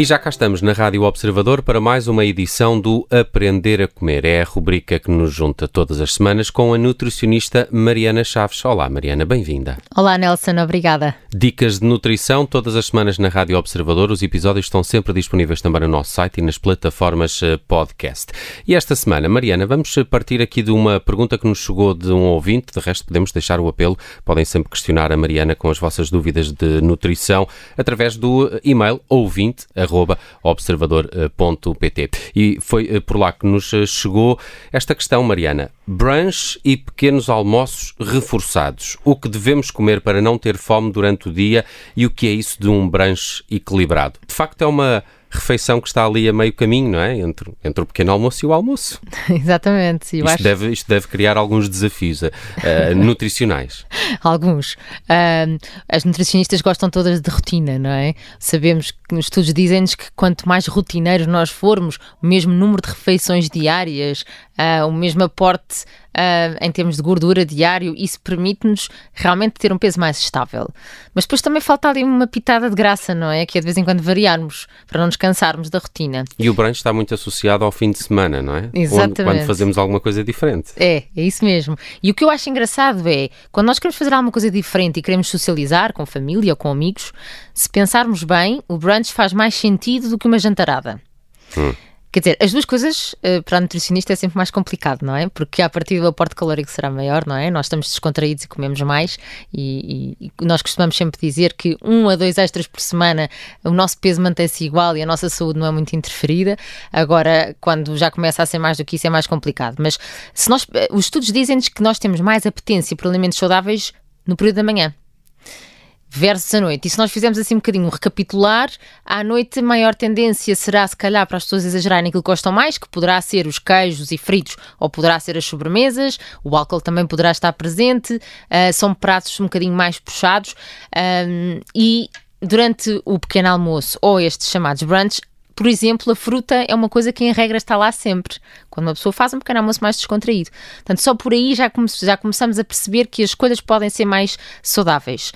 E já cá estamos na Rádio Observador para mais uma edição do Aprender a Comer. É a rubrica que nos junta todas as semanas com a nutricionista Mariana Chaves. Olá, Mariana, bem-vinda. Olá, Nelson, obrigada. Dicas de nutrição todas as semanas na Rádio Observador. Os episódios estão sempre disponíveis também no nosso site e nas plataformas eh, podcast. E esta semana, Mariana, vamos partir aqui de uma pergunta que nos chegou de um ouvinte. De resto, podemos deixar o apelo. Podem sempre questionar a Mariana com as vossas dúvidas de nutrição através do e-mail ouvinte observador.pt. E foi eh, por lá que nos eh, chegou esta questão, Mariana. Brunch e pequenos almoços reforçados. O que devemos comer para não ter fome durante o dia e o que é isso de um brunch equilibrado? De facto, é uma refeição que está ali a meio caminho, não é? Entre, entre o pequeno almoço e o almoço. Exatamente. isto, acho... deve, isto deve criar alguns desafios uh, nutricionais. alguns. Uh, as nutricionistas gostam todas de rotina, não é? Sabemos que os estudos dizem-nos que quanto mais rotineiros nós formos, o mesmo número de refeições diárias, uh, o mesmo aporte uh, em termos de gordura diário, isso permite-nos realmente ter um peso mais estável. Mas depois também falta ali uma pitada de graça, não é? Que é de vez em quando variarmos, para não nos cansarmos da rotina. E o brunch está muito associado ao fim de semana, não é? Exatamente. Onde, quando fazemos alguma coisa diferente. É, é isso mesmo. E o que eu acho engraçado é, quando nós queremos fazer alguma coisa diferente e queremos socializar com família ou com amigos, se pensarmos bem, o brunch faz mais sentido do que uma jantarada. Hum. Quer dizer, as duas coisas uh, para a nutricionista é sempre mais complicado, não é? Porque a partir do aporte calórico será maior, não é? Nós estamos descontraídos e comemos mais e, e, e, nós costumamos sempre dizer que um a dois extras por semana o nosso peso mantém-se igual e a nossa saúde não é muito interferida. Agora, quando já começa a ser mais do que isso, é mais complicado. Mas se nós, eh, os estudos dizem-nos que nós temos mais apetência por alimentos saudáveis no período da manhã versus a noite. E se nós fizermos assim um bocadinho um recapitular, à noite a maior tendência será, se calhar, para as pessoas exagerarem aquilo que gostam mais, que poderá ser os queijos e fritos ou poderá ser as sobremesas, o álcool também poderá estar presente, uh, são pratos um bocadinho mais puxados. Um, e durante o pequeno almoço ou estes chamados brunch, por exemplo, a fruta é uma coisa que em regra está lá sempre, quando uma pessoa faz um pequeno almoço mais descontraído. Portanto, só por aí já, come já começamos a perceber que as coisas podem ser mais saudáveis.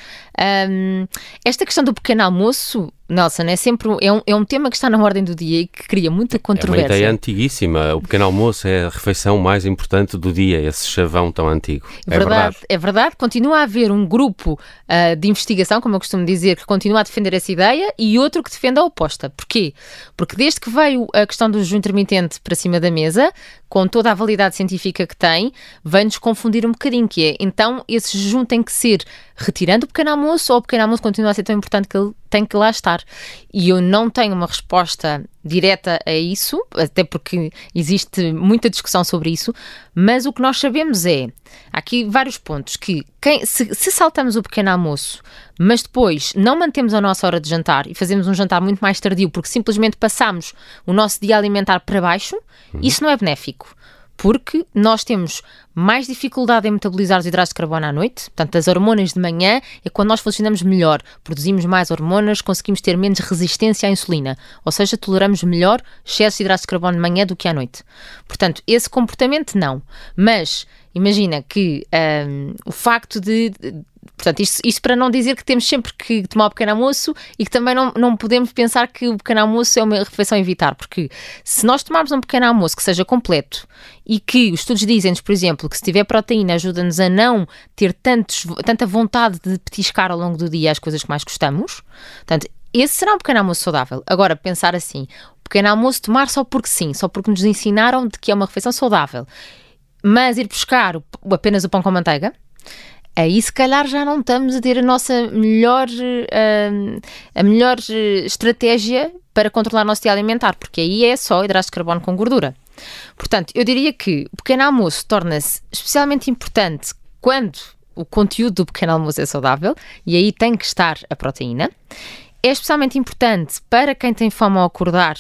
Um, esta questão do pequeno almoço Nelson, é sempre é um, é um tema que está na ordem do dia e que cria muita controvérsia. É uma ideia antiguíssima. O pequeno almoço é a refeição mais importante do dia, esse chavão tão antigo. É verdade. verdade. É verdade. Continua a haver um grupo uh, de investigação, como eu costumo dizer, que continua a defender essa ideia e outro que defende a oposta. Porquê? Porque desde que veio a questão do jejum intermitente para cima da mesa, com toda a validade científica que tem, vem-nos confundir um bocadinho, que é, então, esse jejum tem que ser retirando o pequeno almoço ou o pequeno almoço continua a ser tão importante que ele tem que lá estar. E eu não tenho uma resposta direta a isso, até porque existe muita discussão sobre isso, mas o que nós sabemos é, há aqui vários pontos, que quem, se, se, saltamos o pequeno almoço, mas depois não mantemos a nossa hora de jantar e fazemos um jantar muito mais tardio porque simplesmente passamos o nosso dia alimentar para baixo, uhum. isso não é benéfico porque nós temos mais dificuldade em metabolizar os hidratos de carbono à noite. Portanto, as hormonas de manhã é quando nós funcionamos melhor, produzimos mais hormonas, conseguimos ter menos resistência à insulina, ou seja, toleramos melhor excesso de hidratos de carbono de manhã do que à noite. Portanto, esse comportamento não. Mas imagina que um, o facto de, Portanto, isto, isto, para não dizer que temos sempre que tomar o pequeno almoço e que também não, não podemos pensar que o pequeno almoço é uma refeição a evitar, porque se nós tomarmos um pequeno almoço que seja completo e que os estudos dizem-nos, por exemplo, que se tiver proteína ajuda-nos a não ter tantos, tanta vontade de petiscar ao longo do dia as coisas que mais gostamos, portanto, esse será um pequeno almoço saudável. Agora, pensar assim, o pequeno almoço tomar só porque sim, só porque nos ensinaram de que é uma refeição saudável, mas ir buscar apenas o pão com manteiga, aí se calhar já não estamos a ter a nossa melhor, uh, a melhor estratégia para controlar o nosso dia alimentar, porque aí é só hidratos de carbono com gordura. Portanto, eu diria que o pequeno almoço torna-se especialmente importante quando o conteúdo do pequeno almoço é saudável e aí tem que estar a proteína. É especialmente importante para quem tem fome ao acordar,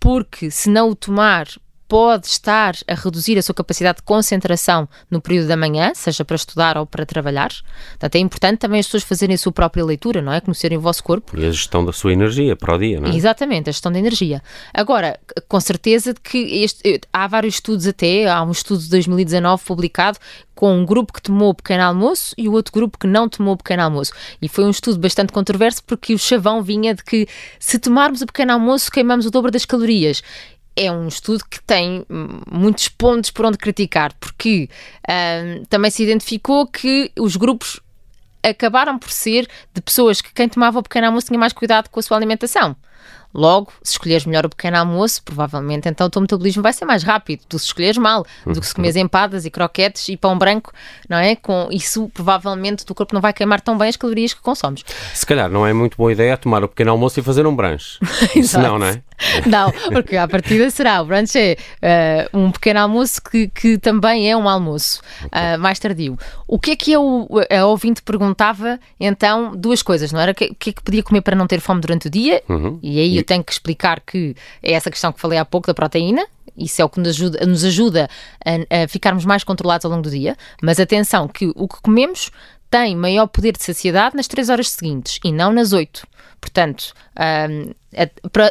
porque se não o tomar pode estar a reduzir a sua capacidade de concentração no período da manhã, seja para estudar ou para trabalhar. Portanto, é importante também as pessoas fazerem a sua própria leitura, não é? Conhecerem o vosso corpo. E a gestão da sua energia para o dia, não é? Exatamente, a gestão da energia. Agora, com certeza que este, há vários estudos até, há um estudo de 2019 publicado com um grupo que tomou o pequeno almoço e o outro grupo que não tomou o pequeno almoço. E foi um estudo bastante controverso porque o chavão vinha de que se tomarmos o pequeno almoço queimamos o dobro das calorias é um estudo que tem muitos pontos por onde criticar, porque também se identificou que os grupos acabaram por ser de pessoas que quem tomava o pequeno almoço tinha mais cuidado com a sua alimentação. Logo, se escolheres melhor o pequeno almoço, provavelmente então o teu metabolismo vai ser mais rápido do que se escolheres mal, do que se comes empadas e croquetes e pão branco, não é? Com isso, provavelmente, o teu corpo não vai queimar tão bem as calorias que consomes. Se calhar não é muito boa ideia tomar o pequeno almoço e fazer um branche. Isso não, não é? Não, porque a partida será. O brunch é uh, um pequeno almoço que, que também é um almoço okay. uh, mais tardio. O que é que eu, a ouvinte perguntava, então, duas coisas, não era? O que, que é que podia comer para não ter fome durante o dia? Uhum. E aí e... eu tenho que explicar que é essa questão que falei há pouco da proteína. Isso é o que nos ajuda, nos ajuda a, a ficarmos mais controlados ao longo do dia. Mas atenção, que o que comemos tem maior poder de saciedade nas 3 horas seguintes e não nas 8. Portanto, um,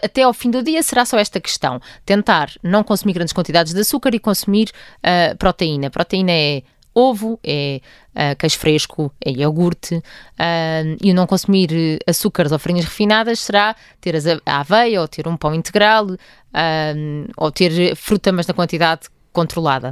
até ao fim do dia será só esta questão: tentar não consumir grandes quantidades de açúcar e consumir uh, proteína. Proteína é ovo, é uh, queijo fresco, é iogurte. Uh, e não consumir açúcares ou farinhas refinadas será ter a aveia ou ter um pão integral uh, ou ter fruta, mas na quantidade controlada.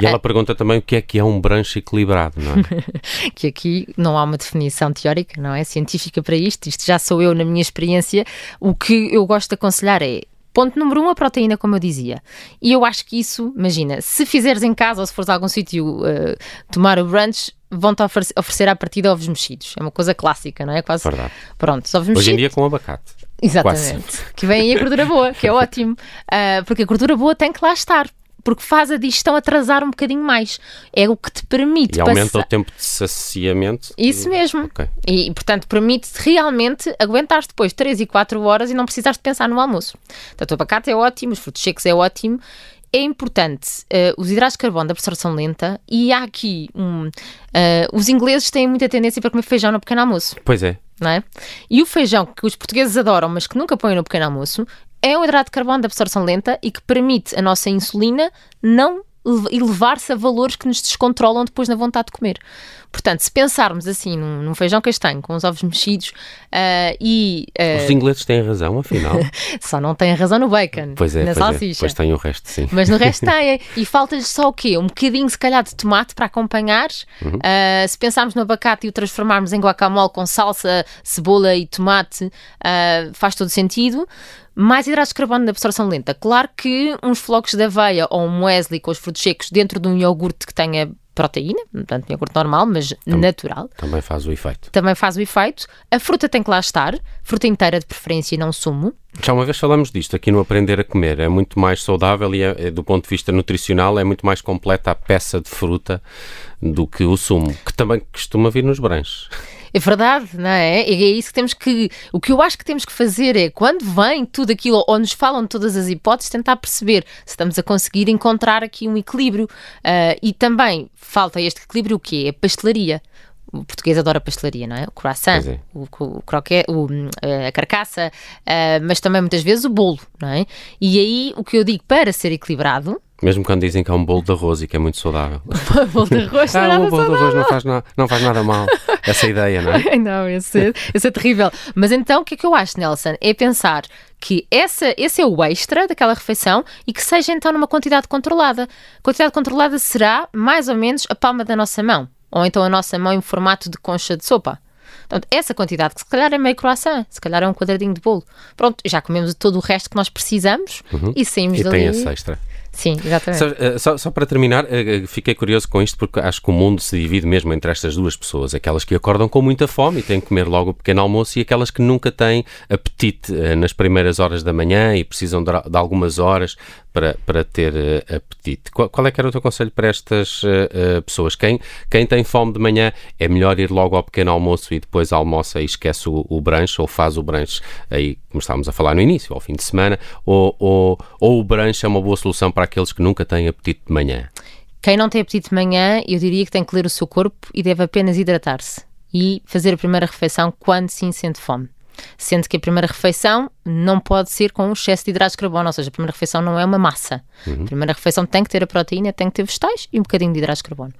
E ela pergunta também o que é que é um branche equilibrado, não é? que aqui não há uma definição teórica, não é? Científica para isto. Isto já sou eu na minha experiência. O que eu gosto de aconselhar é Ponto número um, a proteína, como eu dizia. E eu acho que isso, imagina, se fizeres em casa ou se fores a algum sítio uh, tomar o brunch, vão-te oferecer, oferecer à partida ovos mexidos. É uma coisa clássica, não é? Quase. Verdade. Pronto, ovos mexidos. Hoje em dia com abacate. Exatamente. Que vem aí a gordura boa, que é ótimo. Uh, porque a gordura boa tem que lá estar porque faz a digestão atrasar um bocadinho mais. É o que te permite. E aumenta passar... o tempo de saciamento. Isso mesmo. Okay. E, portanto, permite-te realmente aguentar depois 3 e 4 horas e não precisares de pensar no almoço. Portanto, o abacate é ótimo, os frutos secos é ótimo. É importante uh, os hidratos de carbono da absorção lenta e há aqui um. Uh, os ingleses têm muita tendência para comer feijão no pequeno almoço. Pois é. Não é? E o feijão que os portugueses adoram, mas que nunca põem no pequeno almoço, é um hidrato de carbono de absorção lenta e que permite a nossa insulina não elevar-se a valores que nos descontrolam depois na vontade de comer. Portanto, se pensarmos assim num, num feijão castanho com os ovos mexidos uh, e. Uh, os ingleses têm razão, afinal. só não têm razão no bacon, pois é, na pois salsicha. É, pois tem o resto, sim. Mas no resto têm. E falta-lhes só o quê? Um bocadinho, se calhar, de tomate para acompanhar. Uhum. Uh, se pensarmos no abacate e o transformarmos em guacamole com salsa, cebola e tomate, faz todo sentido mais hidratos de carbono de absorção lenta. Claro que uns flocos de aveia ou um muesli com os frutos secos dentro de um iogurte que tenha proteína, portanto, iogurte normal, mas Tam natural. Também faz o efeito. Também faz o efeito. A fruta tem que lá estar, fruta inteira de preferência e não sumo. Já uma vez falamos disto aqui no Aprender a Comer. É muito mais saudável e, é, é, do ponto de vista nutricional, é muito mais completa a peça de fruta do que o sumo, que também costuma vir nos branches. É verdade, não é? E é isso que temos que. O que eu acho que temos que fazer é, quando vem tudo aquilo, ou nos falam de todas as hipóteses, tentar perceber se estamos a conseguir encontrar aqui um equilíbrio. Uh, e também falta este equilíbrio o quê? É pastelaria o português adora pastelaria, não é? O croissant, é. o, o o, a carcaça, uh, mas também muitas vezes o bolo, não é? E aí o que eu digo para ser equilibrado mesmo quando dizem que é um bolo de arroz e que é muito saudável. bolo de arroz ah, um bolo de arroz não faz, na, não faz nada mal. Essa ideia, não é? não, esse, é, esse é terrível. Mas então o que é que eu acho, Nelson? É pensar que essa, esse é o extra daquela refeição e que seja então numa quantidade controlada. A quantidade controlada será mais ou menos a palma da nossa mão. Ou então a nossa mão em formato de concha de sopa. Portanto, essa quantidade, que se calhar é meio croissant, se calhar é um quadradinho de bolo. Pronto, já comemos todo o resto que nós precisamos uhum. e saímos e dali. E tem esse extra. Sim, exatamente. Só, eh, só, só, para terminar, eh, eh, fiquei curioso com isto porque acho que o mundo se divide mesmo entre estas duas pessoas: aquelas que acordam com muita fome e têm que comer logo o pequeno almoço, e aquelas que nunca têm apetite nas primeiras horas da manhã e precisam de, de algumas horas para, para ter uh, apetite. Qual, qual, é que era o teu conselho para estas uh, pessoas? Quem, quem tem fome de manhã é melhor ir logo ao pequeno almoço e depois almoça e esquece o, o branche ou faz o branche aí, como estávamos a falar no início, ao fim de semana, ou, ou, ou o branche é uma boa solução para aqueles que nunca têm apetite de manhã? Quem não tem apetite de manhã, eu diria que tem que ler o seu corpo e deve apenas hidratar-se e fazer a primeira refeição quando sim sente fome. Sendo que a primeira refeição não pode ser com um excesso de hidratos de carbono, ou seja, a primeira refeição não é uma massa. Uhum. A primeira refeição tem que ter a proteína, tem que ter vegetais e um bocadinho de hidratos de carbono.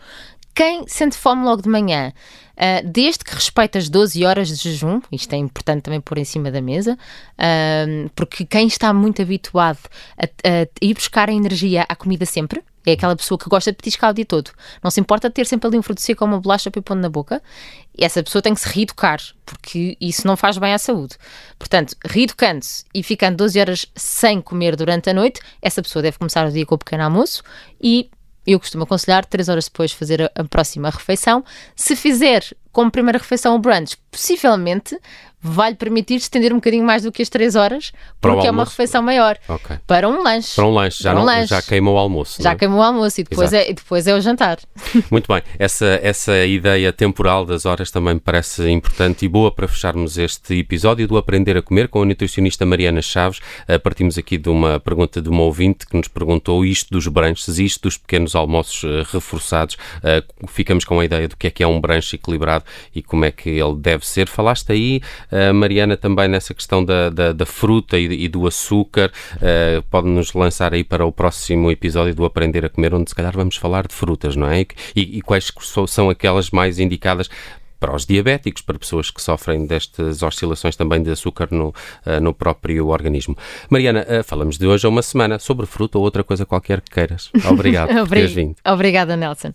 Quem sente fome logo de manhã, uh, desde que respeite as 12 horas de jejum, isto é importante também pôr em cima da mesa, uh, porque quem está muito habituado a, a ir buscar a energia à comida sempre, é aquela pessoa que gosta de petiscar o dia todo. Não se importa ter sempre ali um fruto seco ou uma bolacha para pôr na boca. E essa pessoa tem que se reeducar, porque isso não faz bem à saúde. Portanto, reeducando-se e ficando 12 horas sem comer durante a noite, essa pessoa deve começar o dia com o pequeno almoço e eu costumo aconselhar 3 horas depois fazer a, a próxima refeição. Se fizer como primeira refeição o brunch, possivelmente vai-lhe permitir estender um bocadinho mais do que as 3 horas, porque é uma refeição maior. Okay. Para um lanche. Para um lanche, já, um não, lanche. já queimou o almoço. Já é? queimou o almoço e depois, é, e depois é o jantar. Muito bem, essa, essa ideia temporal das horas também me parece importante e boa para fecharmos este episódio do Aprender a Comer com a nutricionista Mariana Chaves. Uh, partimos aqui de uma pergunta de uma ouvinte que nos perguntou isto dos branches, isto dos pequenos almoços uh, reforçados. Uh, ficamos com a ideia do que é que é um branche equilibrado e como é que ele deve ser. Falaste aí Mariana, também nessa questão da, da, da fruta e, e, do açúcar. Uh, Pode-nos lançar aí para o próximo episódio do Aprender a Comer, onde se calhar vamos falar de frutas, não é? E, e, e quais são aquelas mais indicadas para os diabéticos, para pessoas que sofrem destas oscilações também de açúcar no, uh, no próprio organismo. Mariana, uh, falamos de hoje a uma semana sobre fruta ou outra coisa qualquer que queiras. Obrigado por teres vindo. Obrigada, Nelson.